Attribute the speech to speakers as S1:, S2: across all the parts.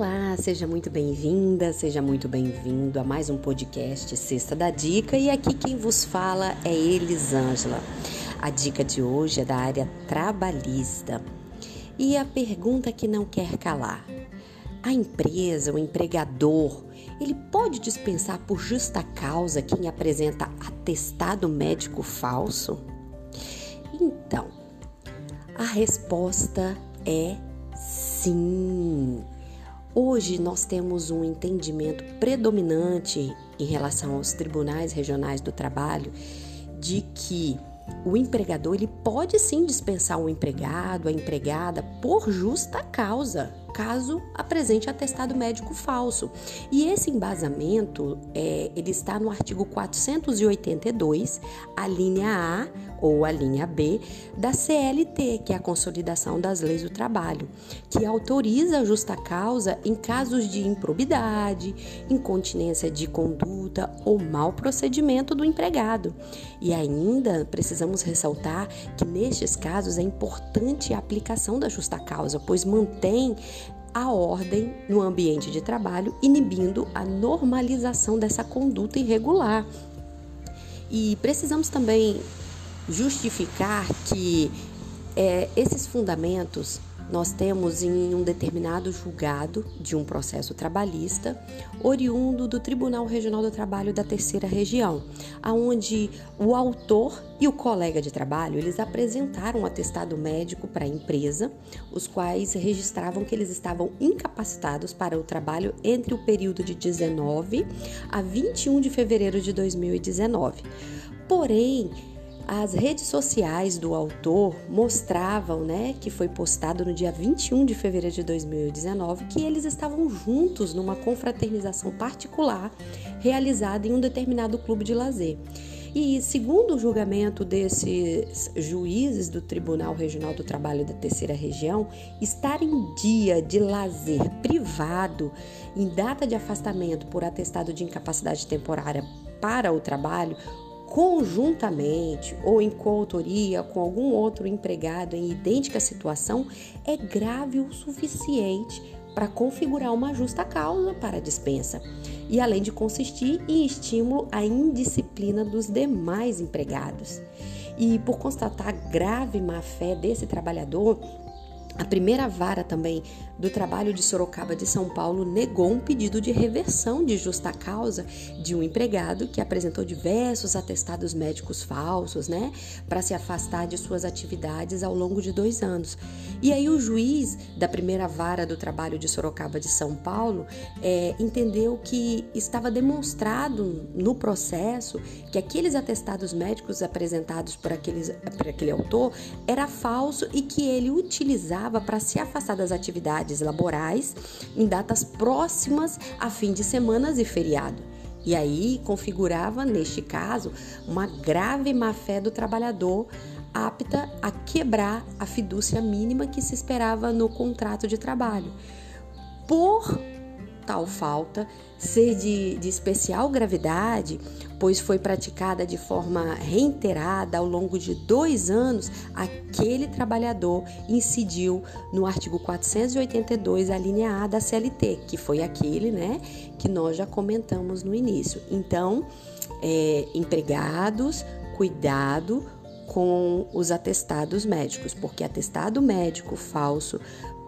S1: Olá, seja muito bem-vinda, seja muito bem-vindo a mais um podcast Sexta da Dica e aqui quem vos fala é Elisângela. A dica de hoje é da área trabalhista e a pergunta que não quer calar: a empresa, o empregador, ele pode dispensar por justa causa quem apresenta atestado médico falso? Então, a resposta é sim. Hoje nós temos um entendimento predominante em relação aos tribunais regionais do trabalho de que o empregador ele pode sim dispensar o empregado, a empregada por justa causa, caso apresente atestado médico falso. E esse embasamento é, ele está no artigo 482, a linha A ou a linha B da CLT, que é a Consolidação das Leis do Trabalho, que autoriza a justa causa em casos de improbidade, incontinência de conduta ou mau procedimento do empregado. E ainda precisamos ressaltar que nestes casos é importante a aplicação da justa causa, pois mantém a ordem no ambiente de trabalho, inibindo a normalização dessa conduta irregular. E precisamos também justificar que é, esses fundamentos nós temos em um determinado julgado de um processo trabalhista, oriundo do Tribunal Regional do Trabalho da Terceira Região, aonde o autor e o colega de trabalho, eles apresentaram um atestado médico para a empresa, os quais registravam que eles estavam incapacitados para o trabalho entre o período de 19 a 21 de fevereiro de 2019. Porém, as redes sociais do autor mostravam, né, que foi postado no dia 21 de fevereiro de 2019, que eles estavam juntos numa confraternização particular realizada em um determinado clube de lazer. E segundo o julgamento desses juízes do Tribunal Regional do Trabalho da Terceira Região, estar em dia de lazer privado, em data de afastamento por atestado de incapacidade temporária para o trabalho, conjuntamente ou em coautoria com algum outro empregado em idêntica situação é grave o suficiente para configurar uma justa causa para a dispensa e além de consistir em estímulo à indisciplina dos demais empregados. E por constatar grave má-fé desse trabalhador, a primeira vara também do trabalho de Sorocaba de São Paulo negou um pedido de reversão de justa causa de um empregado que apresentou diversos atestados médicos falsos, né, para se afastar de suas atividades ao longo de dois anos. E aí o juiz da primeira vara do trabalho de Sorocaba de São Paulo é, entendeu que estava demonstrado no processo que aqueles atestados médicos apresentados por, aqueles, por aquele autor era falso e que ele utilizava para se afastar das atividades laborais em datas próximas a fim de semanas e feriado. E aí configurava, neste caso, uma grave má-fé do trabalhador apta a quebrar a fidúcia mínima que se esperava no contrato de trabalho. Por tal falta ser de, de especial gravidade, pois foi praticada de forma reiterada ao longo de dois anos, aquele trabalhador incidiu no artigo 482, a linha A da CLT, que foi aquele né, que nós já comentamos no início. Então, é, empregados, cuidado com os atestados médicos, porque atestado médico falso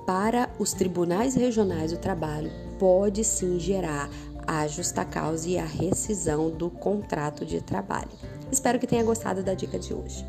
S1: para os tribunais regionais do trabalho pode sim gerar a justa causa e a rescisão do contrato de trabalho. Espero que tenha gostado da dica de hoje.